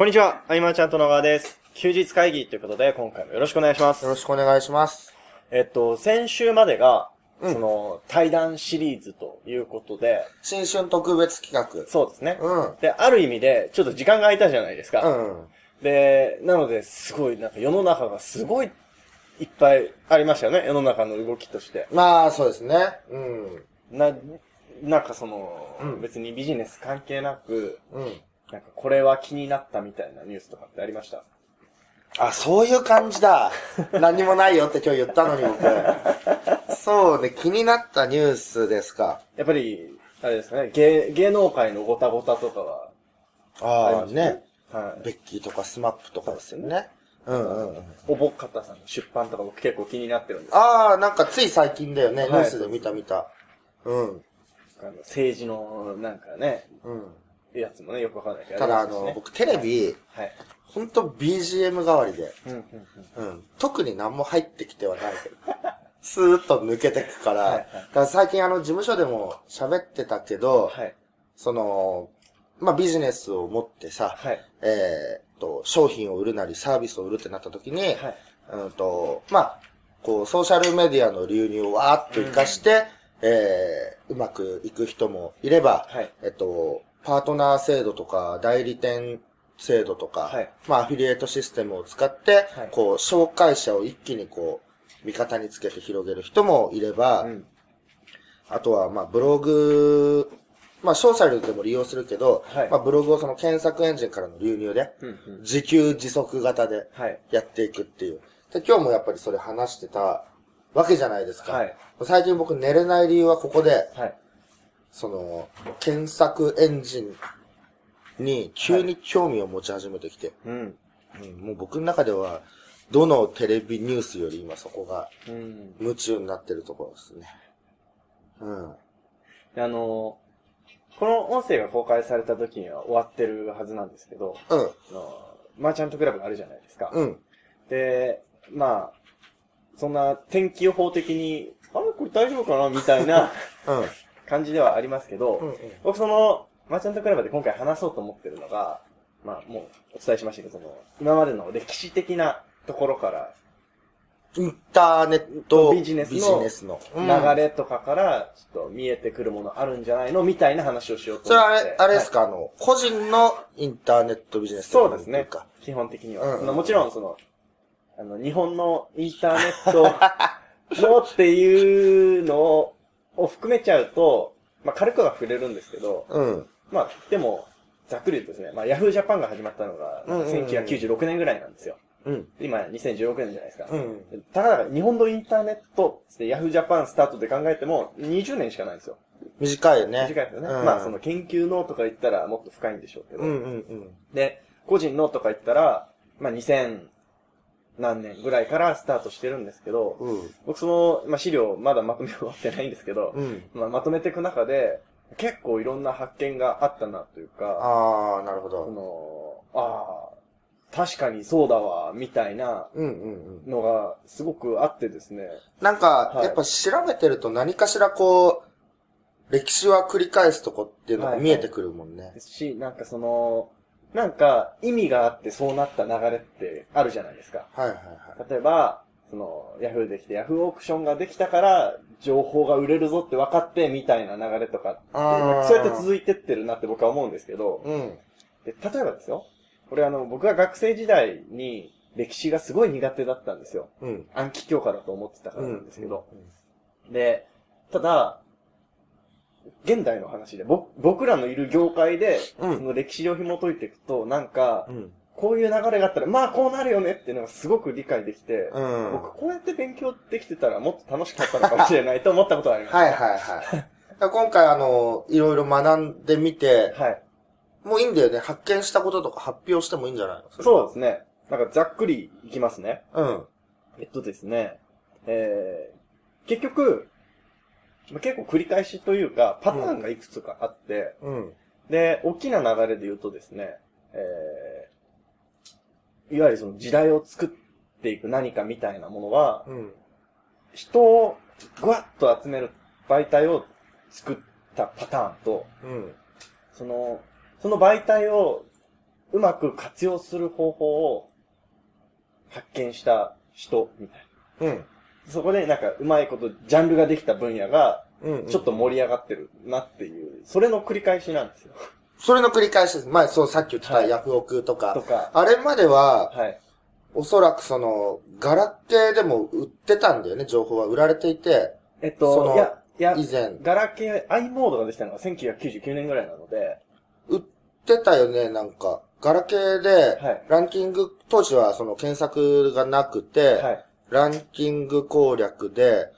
こんにちは、あいまちゃんと野川です。休日会議ということで、今回もよろしくお願いしますよ。ろしくお願いします。えっと、先週までが、うんその、対談シリーズということで、新春特別企画。そうですね。うん。で、ある意味で、ちょっと時間が空いたじゃないですか。うん。で、なので、すごい、なんか世の中がすごいいっぱいありましたよね、世の中の動きとして。まあ、そうですね。うん。な、なんかその、うん別にビジネス関係なく、うん。なんかこれは気になったみたいなニュースとかってありました？あ、そういう感じだ。何もないよって今日言ったのに僕。そうね、気になったニュースですか。やっぱり、あれですかね、芸、芸能界のごたごたとかは、ありますね。。はい。ベッキーとか SMAP とかですよね。うんうんうん。おぼっかたさんの出版とか僕結構気になってるんですああ、なんかつい最近だよね。はいニュースで見た見た。うん。あの政治の、なんかね、うん。やつもね、よくわかんないけど。ただあの、僕テレビ、はい。ほんと BGM 代わりで。うん、うん、うん。うん。特に何も入ってきてはないけど。スーッと抜けてくから。はいはいだから最近あの事務所でも喋ってたけど、はい。その、まあ、ビジネスを持ってさ、はい。えーっと、商品を売るなりサービスを売るってなった時に、はい。うんと、まあ、こう、ソーシャルメディアの流入をわーっと活かして、えー、うまくいく人もいれば、はい。えっと、パートナー制度とか、代理店制度とか、はいまあ、アフィリエイトシステムを使って、はいこう、紹介者を一気にこう、味方につけて広げる人もいれば、うん。あとは、まあ、ブログ、まあ、ソーシャルでも利用するけど、はいまあ、ブログをその検索エンジンからの流入で。自給自足型ではい。やっていくっていう。で、今日もやっぱりそれ話してたわけじゃないですか。はい。最近僕寝れない理由はここで、はい。その、検索エンジンに急に興味を持ち始めてきて、うん。うんもう僕の中では、どのテレビニュースより今そこがうん。夢中になってるところですね。うん。であの、この音声が公開された時には終わってるはずなんですけど、うん。あのマーチャントクラブがあるじゃないですか。うん。で、まあ、そんな天気予報的に、あれ？これ大丈夫かな？みたいなうん。感じではありますけど、うん。僕その、マーチャントクラブで今回話そうと思ってるのが、まあもうお伝えしましたけど、その、今までの歴史的なところから、インターネットビジネスの流れとかから、ちょっと見えてくるものあるんじゃないの？みたいな話をしようとそれ思って。はあれ、あれですか、か、あの、個人のインターネットビジネスそうですねか。基本的には。うんうんそのもちろんその、あの、日本のインターネットのっていうのをを含めちゃうと、まあ軽くは触れるんですけど、うん。まあでも、ざっくり言うとですね、まあ Yahoo Japan が始まったのが、うんうんうん1996年ぐらいなんですよ。うん。今2016年じゃないですか。うん。たかだか日本のインターネットって Yahoo Japan スタートで考えても20年しかないんですよ。短いよね。短いですよね。うんまあその研究のとか言ったらもっと深いんでしょうけど。うんうんうん。で、個人のとか言ったら、まあ2000何年ぐらいからスタートしてるんですけど、うん。僕その、まあ資料まだまとめ終わってないんですけど、うん。まあまとめていく中で、結構いろんな発見があったなというか、ああ、なるほそど。の、ああ、確かにそうだわ、みたいな。のがすごくあってですね。なんか、はいやっぱ調べてると何かしらこう、歴史は繰り返すとこっていうのが見えてくるもんね。ですし、なんかその、なんか意味があってそうなった流れってあるじゃないですか。はいはいはい。例えば、その、ヤフーできて、ヤフーオークションができたから、情報が売れるぞって分かって、みたいな流れとかそうやって続いてってるなって僕は思うんですけど、うん。で例えばですよ、これあの、僕が学生時代に歴史がすごい苦手だったんですよ。うん。暗記教科だと思ってたからうなんですけど。で、ただ、現代の話で、ぼ僕らのいる業界で、うんその歴史を紐解いていくと、なんか、うん。こういう流れがあったら、まあこうなるよねっていうのがすごく理解できて、うん。僕こうやって勉強できてたらもっと楽しかったのかもしれないと思ったことがあります。はいはいはい。だから今回あの、いろいろ学んでみて、はい。もういいんだよね。発見したこととか発表してもいいんじゃないの？そうですね。なんかざっくりいきますね。うん。えっとですね、えー、結局、まあ結構繰り返しというか、パターンがいくつかあって、うん。で、大きな流れで言うとですね、えー、いわゆるその時代を作っていく何かみたいなものは、うん。人をぐわっと集める媒体を作ったパターンと、うん。その、その媒体をうまく活用する方法を発見した人みたいうん。な。そこでなんかうまいことジャンルができた分野がうん。ちょっと盛り上がってるなっていう、それの繰り返しなんですよ。それの繰り返しです。まあ、そう、さっき言ってたはいヤフオクとか。とか、あれまでは、はい。おそらくその、ガラケーでも売ってたんだよね、情報は売られていて、えっそのと、いや、いや、以前。ガラケー、i モードができたのが1999年ぐらいなので、売ってたよね、なんか。ガラケーではい、ランキング、当時はその検索がなくて、はい。ランキング攻略で、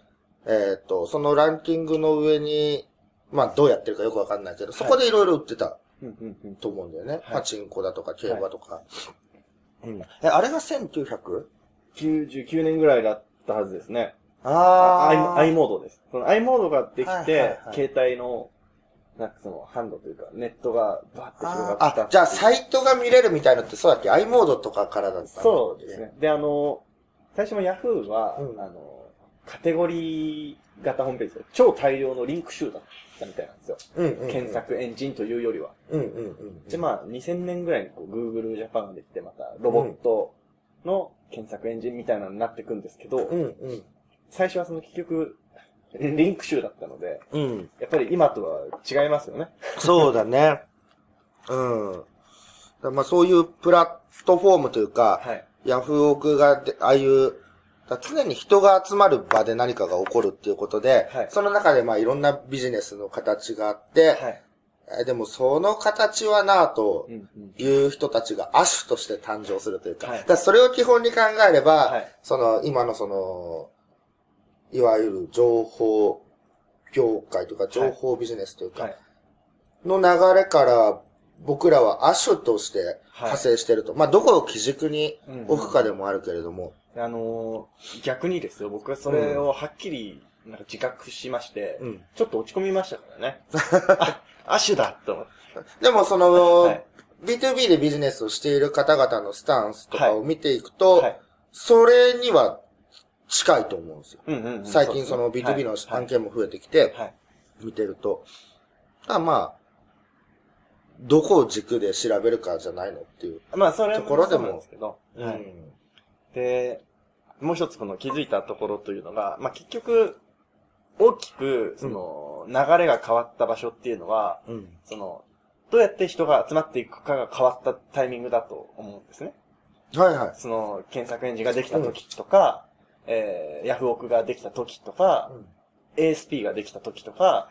えっ、と、そのランキングの上に、まあどうやってるかよくわかんないけど、そこでいろいろ売ってたうんうんうんと思うんだよね。はいパチンコだとか競馬とか。うん。え、あれが 1900? 99年ぐらいだったはずですね。あ i, i モードです。その i モードができて、はいはいはい携帯の、なんかその、ハンドというか、ネットがバーって広があったあ、じゃあサイトが見れるみたいのってそうだっけ ?i モードとかからだったそうです。ね。で、あの、最初の Yahoo は、うんあの、カテゴリー型ホームページで超大量のリンク集だったみたいなんですよ。うんうん、うん。検。索エンジンというよりは。うんうんうん。で、まあ、2000年ぐらいにこう Google Japan ができて、またロボットの検索エンジンみたいなのになっていくんですけど、うんうん。最初はその結局、リンク集だったので、うん。やっぱり今とは違いますよね。そうだね。うん。だまあそういうプラットフォームというか、はい。ヤフオクがで、ああいう、だ常に人が集まる場で何かが起こるっていうことで、はいその中でまあいろんなビジネスの形があって、はい。えでもその形はなぁと。いう人たちが亜種として誕生するというか、はいだからそれを基本に考えれば、はいその今のその、いわゆる情報業界とか情報ビジネスというか、はい。の流れから僕らは亜種として派生してると。まあどこを基軸に置くかでもあるけれども。あのー逆にですよ、僕はそれをはっきり、なんか自覚しまして、うんちょっと落ち込みましたからね。あ、アシュだと思って。でもその、はい B2B でビジネスをしている方々のスタンスとかを見ていくと、はい。それには近いと思うんですよ。うんうんうん最近そのうですね B2B のはい案件も増えてきて、はい。見てると。ただまあ、どこを軸で調べるかじゃないのっていう。まあ、それところでもそうなんですけど。はい。うんで、もう一つこの気づいたところというのが、まあ結局、大きく、その、流れが変わった場所っていうのは、うん。その、どうやって人が集まっていくかが変わったタイミングだと思うんですね。はいはい。その、検索エンジンができた時とか、えー、ヤフオクができた時とか、ASP ができた時とか、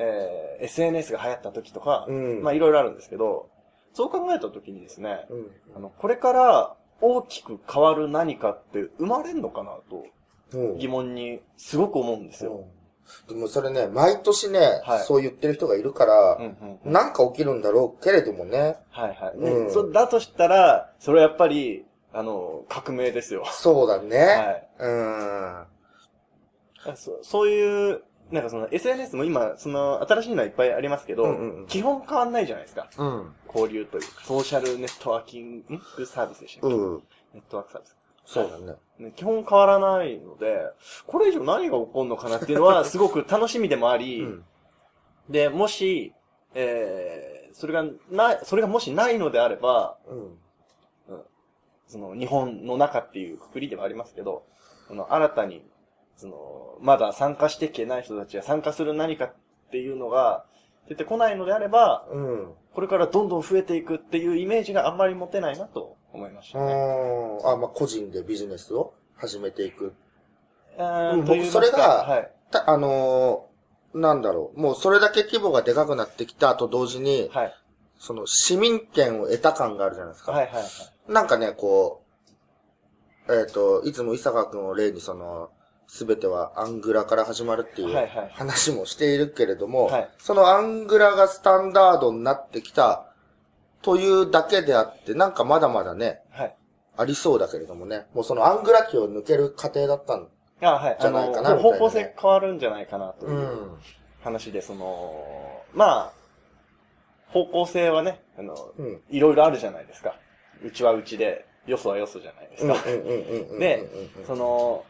えー、SNS が流行った時とか、うんまあいろいろあるんですけど、そう考えた時にですね、うん。あの、これから大きく変わる何かって生まれんのかなとうん疑問にすごく思うんですよ。うんでもそれね、毎年ね、はいそう言ってる人がいるからうん、うん。なんか起きるんだろうけれどもね。はいはい。ねうんそだとしたら、それはやっぱり、あの、革命ですよ。そうだね。はい。うん。そうそういう、なんかその SNS も今、その新しいのはいっぱいありますけど、うんうんうん基本変わんないじゃないですか。うん。交流というか、ソーシャルネットワーキングサービスでしたっけ、うん。ネットワークサービス。そうだね。ね、基本変わらないので、これ以上何が起こるのかなっていうのは すごく楽しみでもあり、うん。で、もし、えー、それがない、それがもしないのであれば、うん。その日本の中っていうくくりではありますけど、その新たに、その、まだ参加していけない人たちが参加する何かっていうのが出てこないのであれば、うん。これからどんどん増えていくっていうイメージがあんまり持てないなと思いましたね。うん。あ、まあ、個人でビジネスを始めていく。うん僕それがはい。た、あのーなんだろう。もうそれだけ規模がでかくなってきたと同時に、はい。その市民権を得た感があるじゃないですか。はいはいはい。なんかね、こう、えっ、と、いつも伊坂くんを例にその、すべてはアングラから始まるっていはいうはい話もしているけれども、はいそのアングラがスタンダードになってきたというだけであって、なんかまだまだね、はい。ありそうだけれどもね、もうそのアングラ期を抜ける過程だったん。じゃないかな方向性変わるんじゃないかなといううん。話で、その、まあ、方向性はね、あの、うん。いろいろあるじゃないですか。うちはうちで、よそはよそじゃないですか。で、その、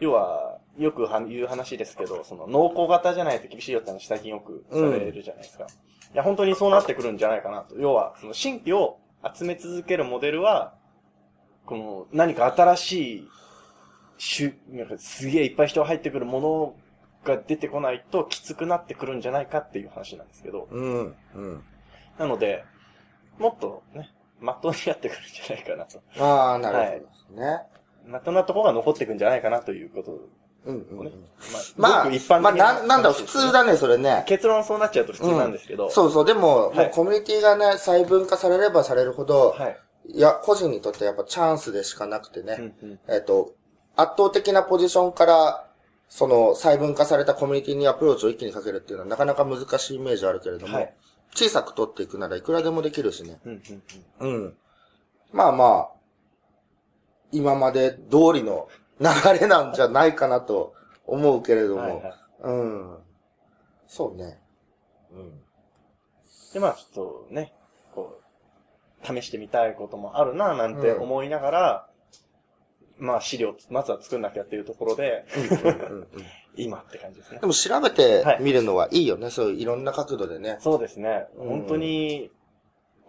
要は、よくは言う話ですけど、その、濃厚型じゃないと厳しいよって話最近よくされるじゃないですか。いや、本当にそうなってくるんじゃないかなと。要は、その、新規を集め続けるモデルは、この何か新しい、しゅ、なんかすげえいっぱい人が入ってくるものが出てこないときつくなってくるんじゃないかっていう話なんですけど。うん。うん。なので、もっとね、まっとうにやってくるんじゃないかなと。ああ、なるほどですね。まっとうなところが残っていくんじゃないかなということうんうんうん。。まあ、まあ、一般的まあ、なん、なんだろう、普通だね、それね。結論そうなっちゃうと普通なんですけど。そうそう、でも、はいもうコミュニティがね、細分化されればされるほど、はい。いや、個人にとってやっぱチャンスでしかなくてね、うんうんえっ、と、圧倒的なポジションから、その細分化されたコミュニティにアプローチを一気にかけるっていうのはなかなか難しいイメージあるけれども、はい小さく取っていくならいくらでもできるしね。うんうんうんうん。まあまあ、今まで通りの流れなんじゃないかなと思うけれども、はいはいうん。そうね。うん。で、まあちょっとね、こう、試してみたいこともあるな、なんて思いながら、まあ資料、まずは作んなきゃっていうところで、うんうん 今って感じですねで。も調べてみるのはいいよね。そういういろんな角度でね。そうですね。うん本当に、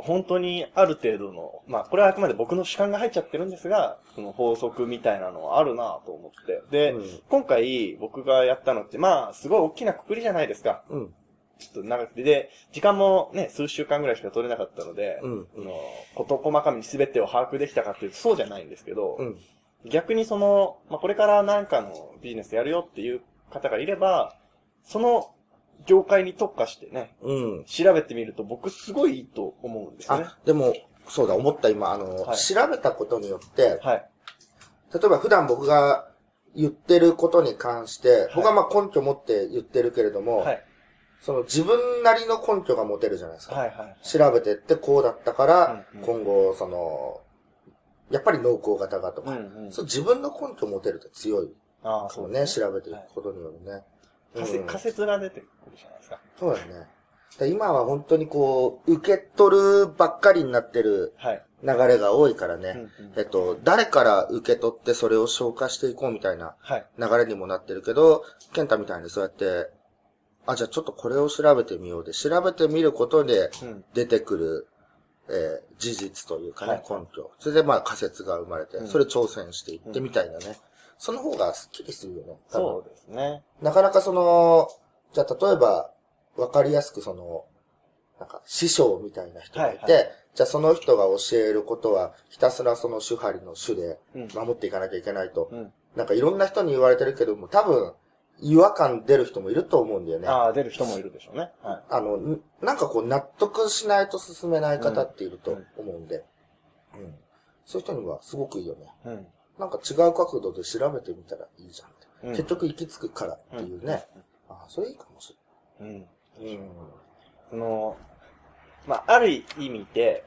本当にある程度の、まあこれはあくまで僕の主観が入っちゃってるんですが、その法則みたいなのはあるなと思って。で、うん今回僕がやったのって、まあすごい大きなくくりじゃないですか。うん。ちょっと長くて。で、時間もね、数週間ぐらいしか取れなかったので、うんその、こと細かに全てを把握できたかっていうとそうじゃないんですけど、うん。逆にその、まあ、これからなんかのビジネスやるよっていう方がいれば、その業界に特化してね、うん。調べてみると僕すごいいいと思うんですよね。あ、でも、そうだ、思った今、あの、はい調べたことによって、はい。例えば普段僕が言ってることに関して、僕はまあ根拠持って言ってるけれども、はい。その自分なりの根拠が持てるじゃないですか。はいはい。調べてってこうだったから、うんうん今後、その、やっぱり濃厚型がとか、うんうん。そう自分の根拠持てると強いああ、そうね。調べていくことによるね。仮説うん仮説が出てくるじゃないですか。そうだよね。今は本当にこう、受け取るばっかりになってるはい。流れが多いからね。うんうんえっと、誰から受け取ってそれを消化していこうみたいなはい。流れにもなってるけど、ケンタみたいにそうやって、あ、じゃあちょっとこれを調べてみようで、調べてみることでうん。出てくる、えー事実というかね、はい根拠。それでまあ仮説が生まれて、うんそれ挑戦していってみたいなね。その方がスッキリするよね。そうですね。なかなかその、じゃあ例えば、わかりやすくその、なんか師匠みたいな人がいて、はいじゃあその人が教えることは、ひたすらその主張りの主でうん。守っていかなきゃいけないと。うん。なんかいろんな人に言われてるけども、多分、違和感出る人もいると思うんだよね。あああ、出る人もいるでしょうね。はい。の、んなんかこう納得しないと進めない方っていると思うんで、うん。そういう人にはすごくいいよね。うん。なんか違う角度で調べてみたらいいじゃんって。うん結局行き着くからっていうね。ああ、それいいかもしうん。れない。うん。その、まあ、ある意味で、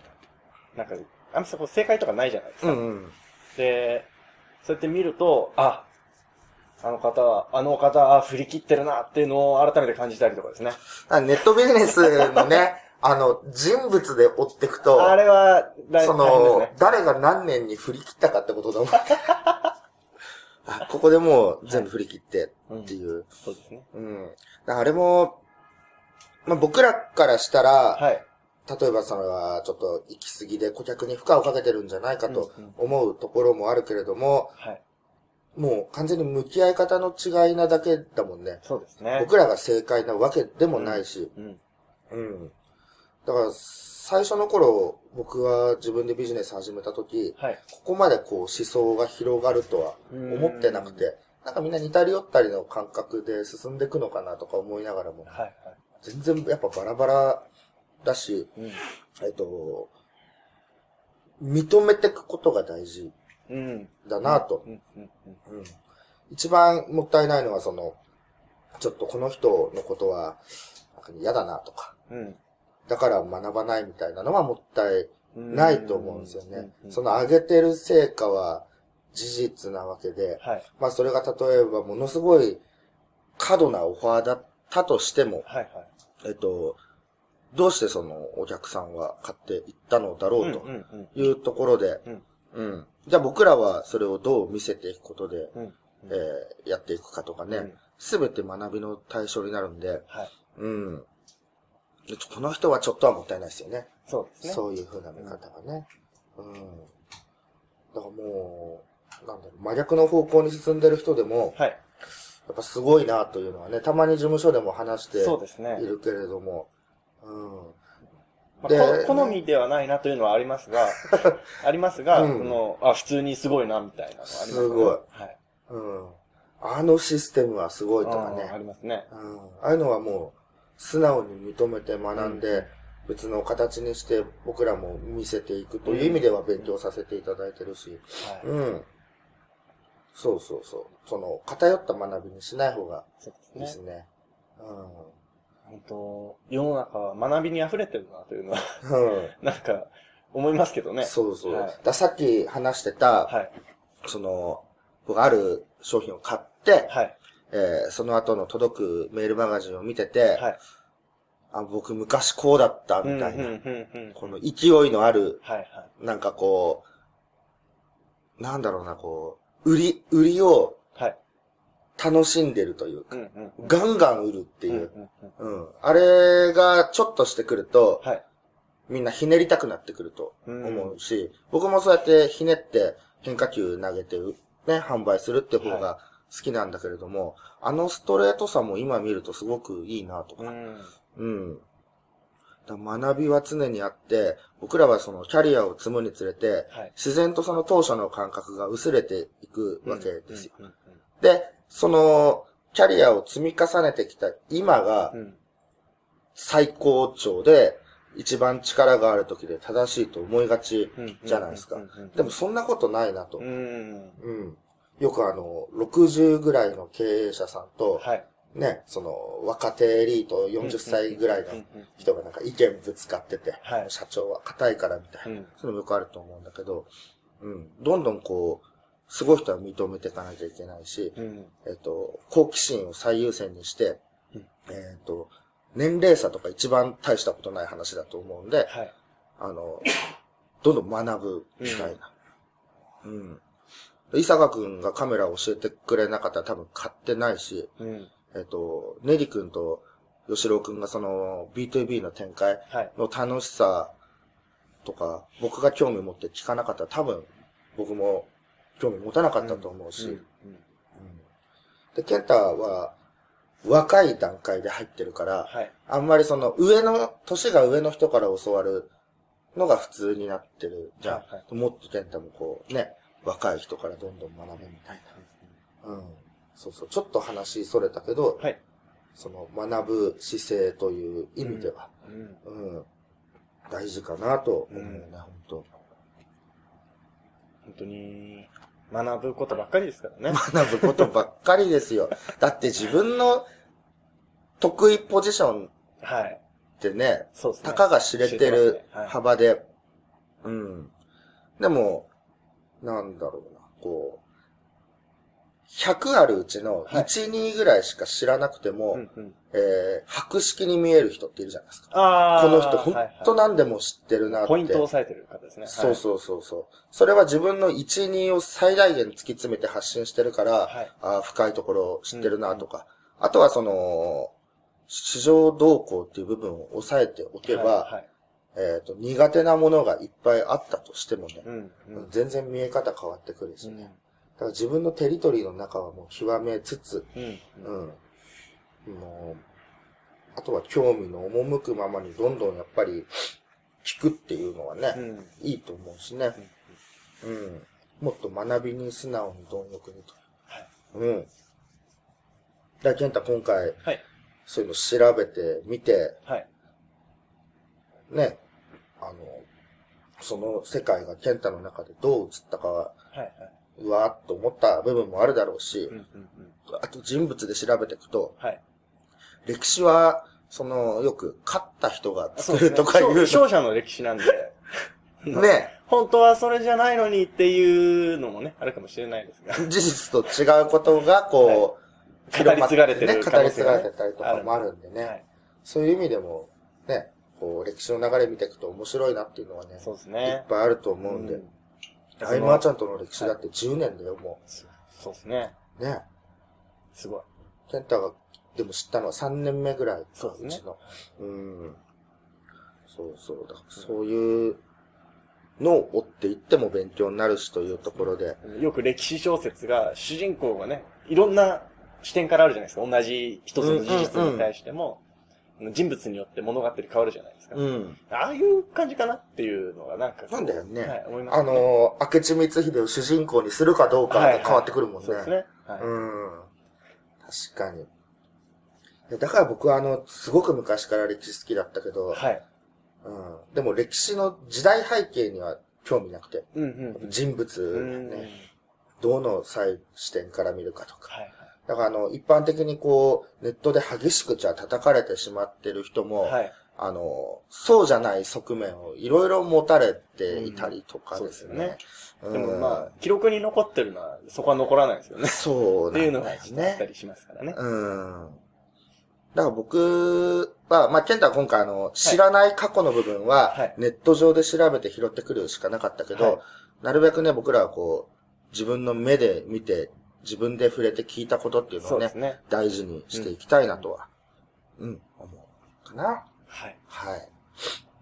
なんか、あんまそこ正解とかないじゃないですか。うんうん。で、そうやって見ると、あ、あの方は、あの方は振り切ってるなっていうのを改めて感じたりとかですね。あネットビジネスのね、あの、人物で追っていくと、あれは大、そのね、。誰が何年に振り切ったかってことだもん。あここでもう全部振り切ってっていう。そうですね。うん。あれも、まあ、僕らからしたら、はい。例えばそれはちょっと行き過ぎで顧客に負荷をかけてるんじゃないかとうんうん思うところもあるけれども、はい。もう完全に向き合い方の違いなだけだもんね。そうですね。僕らが正解なわけでもないし。うん。うん。だから、最初の頃、僕は自分でビジネス始めた時、はい。ここまでこう思想が広がるとは思ってなくて、なんかみんな似たり寄ったりの感覚で進んでいくのかなとか思いながらも、はい。はい。全然やっぱバラバラだし、うん。えっと、認めていくことが大事うん。だなと。一番もったいないのはその、ちょっとこの人のことは、嫌だなとか、うん。だから学ばないみたいなのはもったいうんないと思うんですよね。うんその上げてる成果は事実なわけで、はい。まあそれが例えばものすごい過度なオファーだったとしても、はい。はい。えっと、どうしてそのお客さんは買っていったのだろうとうん。うん。いうところで、うんうん。じゃあ僕らはそれをどう見せていくことで、うん。えーやっていくかとかうんね、すべて学びの対象になるんで、はい。うん。でこの人はちょっとはもったいないですよね。そうですね。そういう風な見方がね。うん。だからもう、なんだろう、真逆の方向に進んでる人でも、はい。やっぱすごいなというのはね、たまに事務所でも話してそうですねい。るけれども、うん。まあ好みではないなというのはありますが、ありますが、うんその、あ、普通にすごいな、みたいなのはあります、ね。すごいはい。うん。あのシステムはすごいとかあーあね。りますね。うん。ああいうのはもう、素直に認めて学んで、別の形にして僕らも見せていくという意味では勉強させていただいてるし、はい。うん。そうそうそう。その、偏った学びにしない方がいいですね。うん。本当世の中は学びに溢れてるなというのは、うん。なんか、思いますけどね。そうそう。はいださっき話してた、はい。その、僕ある商品を買って、はい。えーその後の届くメールマガジンを見てて、はい。あ僕昔こうだったみたいな、うんうんうんうんこの勢いのある、はいはい。なんかこう、なんだろうな、こう、売り、売りをはい。楽しんでるというか、うんうんうん。ガンガン売るってうんいうう、んうん。うん。あれがちょっとしてくると、はい。みんなひねりたくなってくるとうん思うし、僕もそうやってひねって変化球投げて、ね、販売するって方が好きなんだけれども、あのストレートさも今見るとすごくいいなとか、うん。うん。だ学びは常にあって、僕らはそのキャリアを積むにつれて、はい。自然とその当初の感覚が薄れていくわけですよ。うんうんで、その、キャリアを積み重ねてきた今が最高潮で、一番力がある時で正しいと思いがちうん。じゃないですか。でもそんなことないなと。うん。うん。よくあの、60ぐらいの経営者さんと、はい。ね、その、若手エリート40歳ぐらいのうんうん人がなんか意見ぶつかってて、はい社長は硬いからみたいな、うんそういうのもよくあると思うんだけど、うん。どんどんこう、すごい人は認めていかなきゃいけないし、うん。えっと、好奇心を最優先にして、うんえっと、年齢差とか一番大したことない話だと思うんで、はい。あの、どんどん学ぶみたいな。うん。伊坂くんがカメラを教えてくれなかったら多分買ってないし、うん。えっと、ネリ君と吉郎くんがその B2B の展開はい。の楽しさとか、僕が興味持って聞かなかったら多分僕も興味持たなかったと思うし、で、ケンタは若い段階で入ってるから、はい。あんまりその上の、年が上の人から教わるのが普通になってるじゃん。はいはもっとケンタもこうね、若い人からどんどん学べみたいな。うん。そうそう。ちょっと話それたけど、はい。その学ぶ姿勢という意味では、うん。うん、大事かなと思うよね、うん本当本当に、学ぶことばっかりですからね。学ぶことばっかりですよ。だって自分の得意ポジションはい。ってね、そうですね。たかが知れてるてますねはい幅で、うん。でも、なんだろうな、こう、100あるうちのはい1、2ぐらいしか知らなくても、うんうん。えー、博識に見える人っているじゃないですか。ああ。この人、ほんはいはいと何でも知ってるなって。ポイントを押さえてる方ですね。そうそうそうそう。それは自分の1、2を最大限突き詰めて発信してるから、はいあー深いところを知ってるなとか、あとはその、市場動向っていう部分を抑えておけば、はいはい。えっ、と、苦手なものがいっぱいあったとしてもね、うんうん。全然見え方変わってくるしうんね。だから自分のテリトリーの中はもう極めつつ、うん。うん。もう、あとは興味の赴くままにどんどんやっぱり聞くっていうのはね、うん。いいと思うしね。うん。もっと学びに素直に貪欲にと。はい。うん。だ健太今回、はい。そういうの調べてみて、はい。ね、あの、その世界が健太の中でどう映ったかは、はい。はい。うわーっと思った部分もあるだろうしうん、うんうん。あと人物で調べていくと、はい。歴史は、その、よく勝った人が作るとかいう、勝 勝者の歴史なんで、ね、本当はそれじゃないのにっていうのもね、あるかもしれないですが。事実と違うことが、こう、語り継がれてるね、語り継がれてたりとかもあるんでね。はい。そういう意味でも、ね、こう、歴史の流れ見ていくと面白いなっていうのはね、そうですいっね。ぱいあると思うんで。うんアイマーちゃんとの歴史だって10年だよ、もそうそうですね。う。ね。すごい。ケンタが、でも知ったのは3年目ぐらいか。そうですねちの。うん。そうそう。だそういうのを追っていっても勉強になるしというところで。よく歴史小説が、主人公がね、いろんな視点からあるじゃないですか。同じ一つの事実に対しても、人物によって物語変わるじゃないですか。うん。ああいう感じかなっていうのがなんか。なんだよねはい、思いますあね。のー、明智光秀を主人公にするかどうかはいで変わってくるもんね。そうですね。はい。うん。確かに。だから僕はあの、すごく昔から歴史好きだったけど、はい。うん。でも歴史の時代背景には興味なくて、うんうんうん。人物うがん。ね、どの際視点から見るかとか。はいだからあの、一般的にこう、ネットで激しくじゃあ叩かれてしまってる人も、はい。はい。あの、そうじゃない側面をいろいろ持たれていたりとかですうんね。でもまあ、記録に残ってるのは、そこは残らないですよね。そうっていうのなんですがちょっとあったね。りしますからね。うん。だから僕は、まあ、ケンタは今回あの、知らない過去の部分ははい、ネット上で調べて拾ってくるしかなかったけど、はいなるべくね、僕らはこう、自分の目で見て、自分で触れて聞いたことっていうのをねね。大事にしていきたいなとは、うん、思うかな。はい。はい。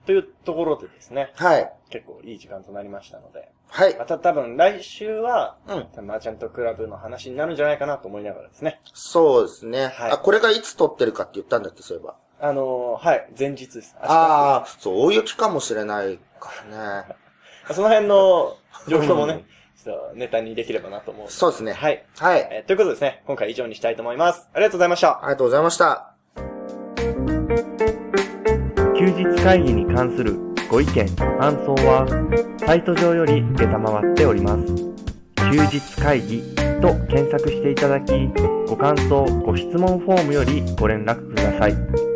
というところでですね、はい。結構いい時間となりましたので、はいま。た多分来週は、うん。マーチャントクラブの話になるんじゃないかなと思いながらですね。そうですね。はいあ、これがいつ撮ってるかって言ったんだっけ、そういえば。あのーはい、前日です。ああ、そう、大雪かもしれないからね。その辺の状況もね、ちょっとネタにできればなと思う。そうですね。はい。はい。えーということでですね、今回以上にしたいと思います。ありがとうございました。ありがとうございました。休日会議に関するご意見、ご感想は、サイト上より受けたまわっております。休日会議と検索していただき、ご感想、ご質問フォームよりご連絡ください。